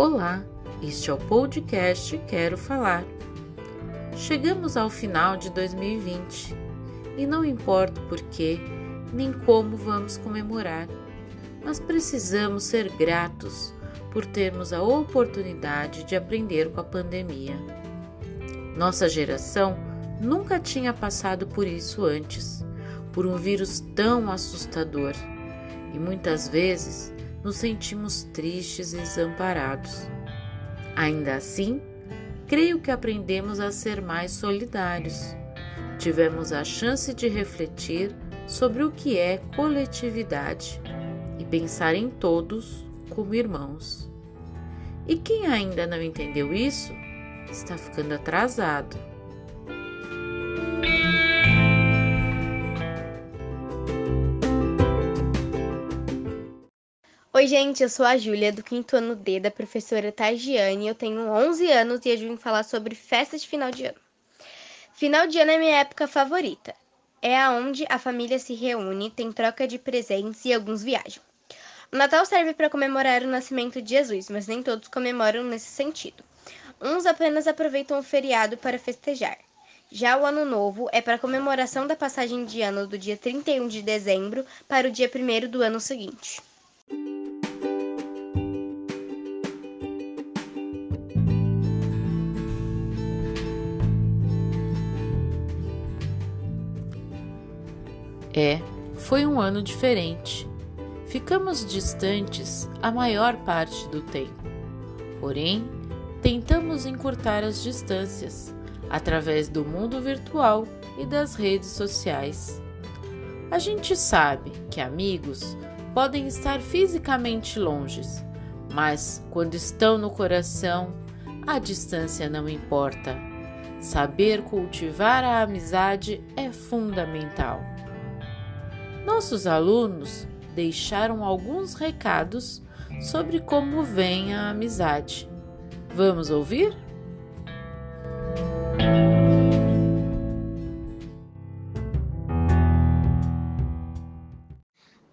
Olá, este é o podcast Quero Falar. Chegamos ao final de 2020 e não importa o porquê nem como vamos comemorar, mas precisamos ser gratos por termos a oportunidade de aprender com a pandemia. Nossa geração nunca tinha passado por isso antes, por um vírus tão assustador, e muitas vezes nos sentimos tristes e desamparados. Ainda assim, creio que aprendemos a ser mais solidários. Tivemos a chance de refletir sobre o que é coletividade e pensar em todos como irmãos. E quem ainda não entendeu isso está ficando atrasado. Oi, gente, eu sou a Júlia, do quinto ano D, da professora Tagiane. Eu tenho 11 anos e eu vim falar sobre festas de final de ano. Final de ano é minha época favorita. É aonde a família se reúne, tem troca de presentes e alguns viajam. O Natal serve para comemorar o nascimento de Jesus, mas nem todos comemoram nesse sentido. Uns apenas aproveitam o feriado para festejar. Já o Ano Novo é para comemoração da passagem de ano do dia 31 de dezembro para o dia 1 do ano seguinte. É, foi um ano diferente. Ficamos distantes a maior parte do tempo. Porém, tentamos encurtar as distâncias através do mundo virtual e das redes sociais. A gente sabe que amigos podem estar fisicamente longes, mas quando estão no coração, a distância não importa. Saber cultivar a amizade é fundamental. Nossos alunos deixaram alguns recados sobre como vem a amizade. Vamos ouvir?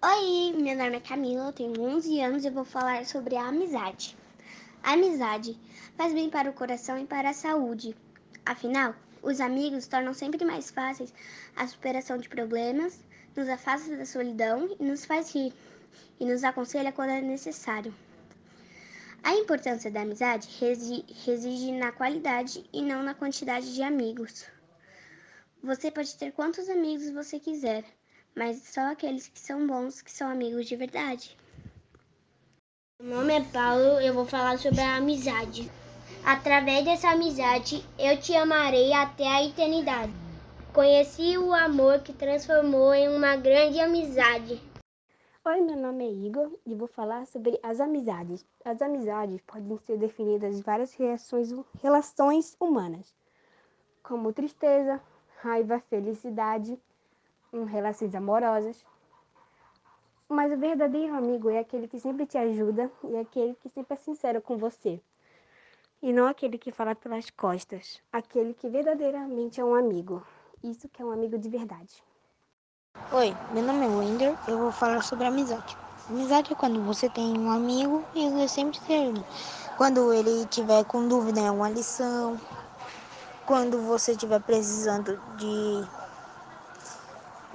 Oi, meu nome é Camila, eu tenho 11 anos e vou falar sobre a amizade. A amizade faz bem para o coração e para a saúde. Afinal, os amigos tornam sempre mais fáceis a superação de problemas nos afasta da solidão e nos faz rir, e nos aconselha quando é necessário. A importância da amizade reside na qualidade e não na quantidade de amigos. Você pode ter quantos amigos você quiser, mas só aqueles que são bons que são amigos de verdade. Meu nome é Paulo, eu vou falar sobre a amizade. Através dessa amizade, eu te amarei até a eternidade. Conheci o amor que transformou em uma grande amizade. Oi, meu nome é Igor e vou falar sobre as amizades. As amizades podem ser definidas em várias reações, relações humanas, como tristeza, raiva, felicidade, relações amorosas. Mas o verdadeiro amigo é aquele que sempre te ajuda e é aquele que sempre é sincero com você. E não aquele que fala pelas costas, aquele que verdadeiramente é um amigo. Isso que é um amigo de verdade. Oi, meu nome é Wender. Eu vou falar sobre amizade. Amizade é quando você tem um amigo e ele sempre te ajuda. Quando ele tiver com dúvida em uma lição, quando você estiver precisando de,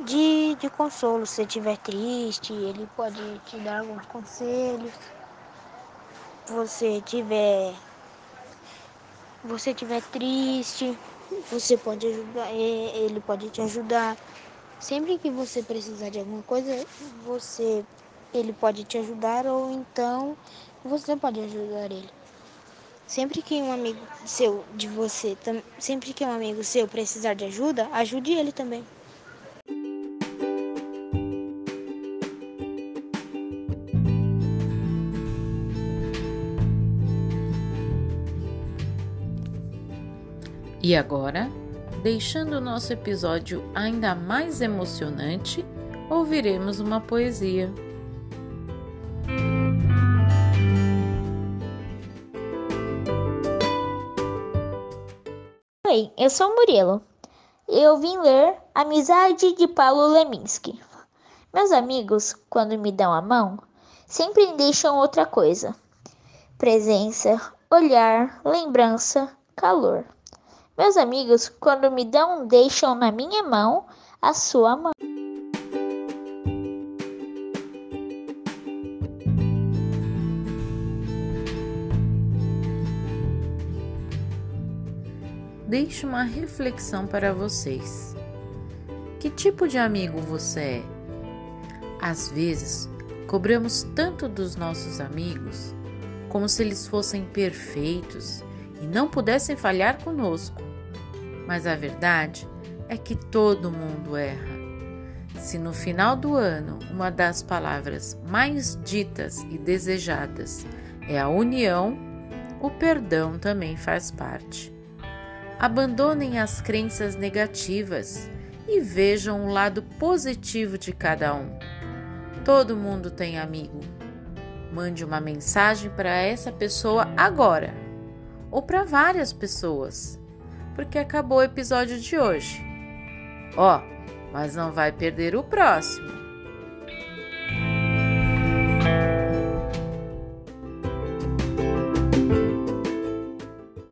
de, de consolo, se estiver triste, ele pode te dar alguns conselhos. Você tiver você tiver triste, você pode ajudar, é, ele pode te ajudar. Sempre que você precisar de alguma coisa, você ele pode te ajudar ou então você pode ajudar ele. Sempre que um amigo seu de você, sempre que um amigo seu precisar de ajuda, ajude ele também. E agora, deixando o nosso episódio ainda mais emocionante, ouviremos uma poesia. Oi, eu sou Murilo. Eu vim ler Amizade de Paulo Leminski. Meus amigos, quando me dão a mão, sempre deixam outra coisa. presença, olhar, lembrança, calor. Meus amigos, quando me dão, deixam na minha mão a sua mão. Deixo uma reflexão para vocês. Que tipo de amigo você é? Às vezes, cobramos tanto dos nossos amigos como se eles fossem perfeitos e não pudessem falhar conosco. Mas a verdade é que todo mundo erra. Se no final do ano uma das palavras mais ditas e desejadas é a união, o perdão também faz parte. Abandonem as crenças negativas e vejam o lado positivo de cada um. Todo mundo tem amigo. Mande uma mensagem para essa pessoa agora ou para várias pessoas, porque acabou o episódio de hoje. Ó, oh, mas não vai perder o próximo.